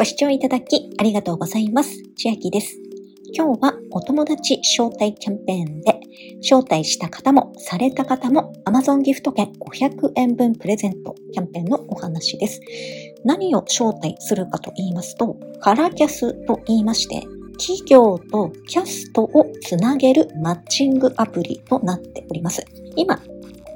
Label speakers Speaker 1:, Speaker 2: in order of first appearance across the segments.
Speaker 1: ご視聴いただきありがとうございます。千秋です。今日はお友達招待キャンペーンで、招待した方もされた方も Amazon ギフト券500円分プレゼントキャンペーンのお話です。何を招待するかと言いますと、カラキャスと言いまして、企業とキャストをつなげるマッチングアプリとなっております。今、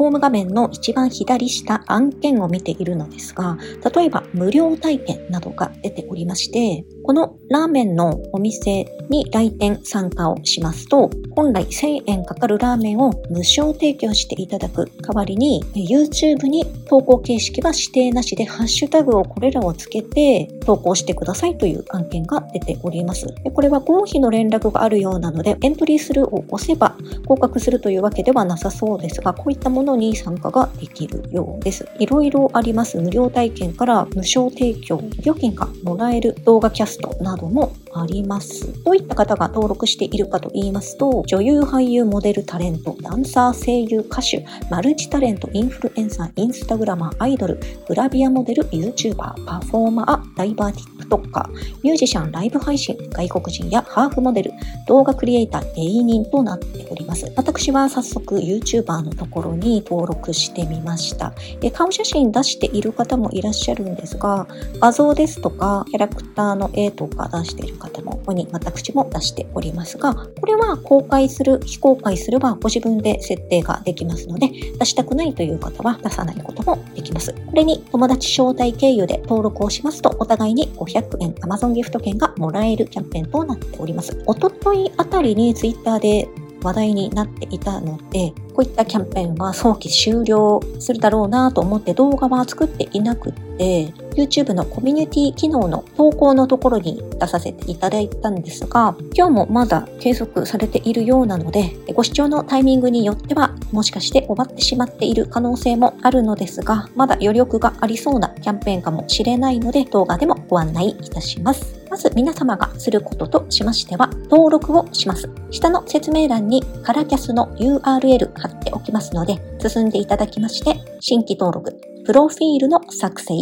Speaker 1: ホーム画面の一番左下案件を見ているのですが、例えば無料体験などが出ておりまして、このラーメンのお店に来店参加をしますと、本来1000円かかるラーメンを無償提供していただく代わりに、YouTube に投稿形式は指定なしでハッシュタグをこれらをつけて投稿してくださいという案件が出ております。これは合否の連絡があるようなので、エントリーするを押せば合格するというわけではなさそうですが、こういったものに参加ができるようです。いろいろあります。無料体験から無償提供、料金がもらえる動画キャスストなどもあります。どういった方が登録しているかと言いますと、女優、俳優、モデル、タレント、ダンサー、声優、歌手、マルチタレント、インフルエンサー、インスタグラマー、アイドル、グラビアモデル、YouTuber、パフォーマー、ダイバーティックトッカー、ミュージシャン、ライブ配信、外国人やハーフモデル、動画クリエイター、芸人となっております。私は早速 YouTuber のところに登録してみました。顔写真出している方もいらっしゃるんですが、画像ですとか、キャラクターの絵とか出している方も、ここに私も出しておりますが、これは公開する、非公開すればご自分で設定ができますので、出したくないという方は出さないこともできます。これに友達招待経由で登録をしますと、お互いに500円 Amazon ギフト券がもらえるキャンペーンとなっております。おとといあたりに Twitter で話題になっていたので、こういったキャンペーンは早期終了するだろうなと思って動画は作っていなくって、YouTube のコミュニティ機能の投稿のところに出させていただいたんですが、今日もまだ継続されているようなので、ご視聴のタイミングによっては、もしかして終わってしまっている可能性もあるのですが、まだ余力がありそうなキャンペーンかもしれないので、動画でもご案内いたします。まず皆様がすることとしましては、登録をします。下の説明欄にカラキャスの URL 貼っておきますので、進んでいただきまして、新規登録、プロフィールの作成、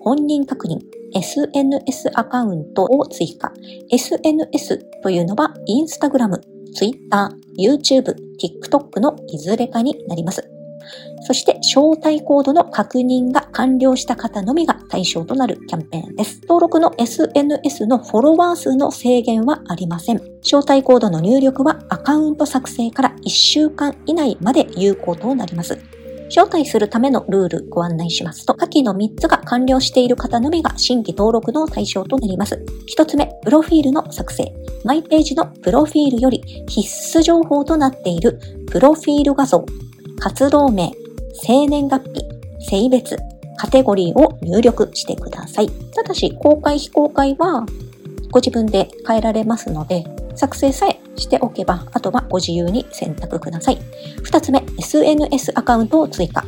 Speaker 1: 本人確認、SNS アカウントを追加。SNS というのは Instagram、Twitter、YouTube、TikTok のいずれかになります。そして、招待コードの確認が完了した方のみが対象となるキャンペーンです。登録の SNS のフォロワー数の制限はありません。招待コードの入力はアカウント作成から1週間以内まで有効となります。招待するためのルールご案内しますと、下記の3つが完了している方のみが新規登録の対象となります。1つ目、プロフィールの作成。マイページのプロフィールより必須情報となっているプロフィール画像、活動名、生年月日、性別、カテゴリーを入力してください。ただし、公開非公開はご自分で変えられますので、作成さえしておけば、あとはご自由に選択ください。二つ目、SNS アカウントを追加。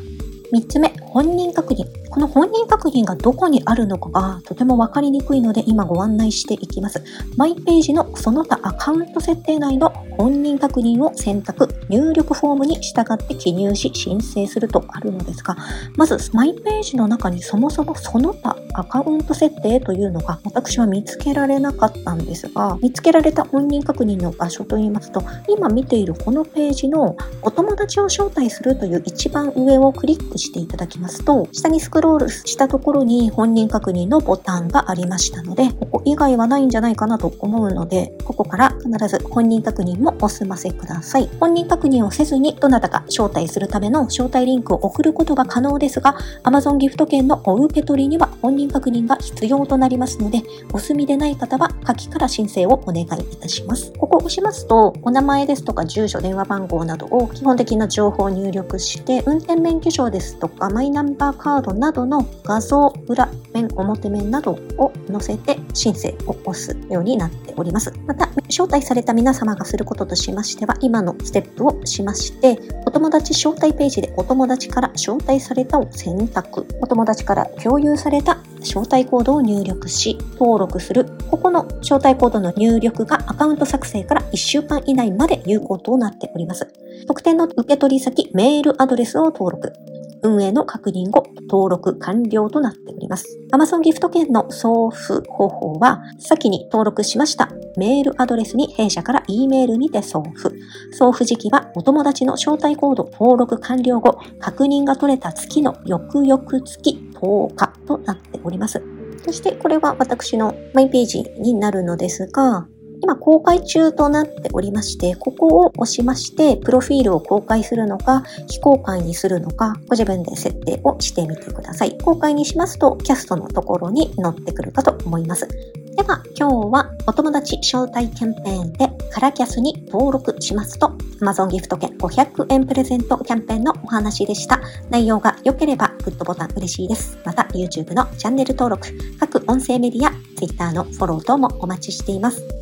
Speaker 1: 三つ目、本人確認。この本人確認がどこにあるのかがとてもわかりにくいので今ご案内していきます。マイページのその他アカウント設定内の本人確認を選択、入力フォームに従って記入し申請するとあるのですが、まずマイページの中にそもそもその他アカウント設定というのが私は見つけられなかったんですが、見つけられた本人確認の場所といいますと、今見ているこのページのお友達を招待するという一番上をクリックしていただきますと、下にスクロールしたところに本人確認のボタンがありましたので、ここ以外はないんじゃないかなと思うので、ここから必ず本人確認もお済ませください。本人確認をせずにどなたか招待するための招待リンクを送ることが可能ですが、Amazon ギフト券のお受け取りには本人確認が必要となりますので、お済みでない方は下記から申請をお願いいたします。ここを押しますと、お名前ですとか住所、電話番号などを基本的な情報を入力して、運転免許証ですとかマイナンバーカードなどなどの画像、裏面、表面などを載せて申請を押すようになっております。また、招待された皆様がすることとしましては、今のステップをしまして、お友達招待ページでお友達から招待されたを選択、お友達から共有された招待コードを入力し、登録する。ここの招待コードの入力がアカウント作成から1週間以内まで有効となっております。特典の受取先、メールアドレスを登録。運営の確認後、登録完了となっております。Amazon ギフト券の送付方法は、先に登録しましたメールアドレスに弊社から E メールにて送付。送付時期はお友達の招待コード登録完了後、確認が取れた月の翌々月10日となっております。そしてこれは私のマイページになるのですが、今公開中となっておりまして、ここを押しまして、プロフィールを公開するのか、非公開にするのか、ご自分で設定をしてみてください。公開にしますと、キャストのところに載ってくるかと思います。では、今日はお友達招待キャンペーンでカラキャスに登録しますと Amazon ギフト券500円プレゼントキャンペーンのお話でした。内容が良ければグッドボタン嬉しいです。また YouTube のチャンネル登録、各音声メディア、Twitter のフォロー等もお待ちしています。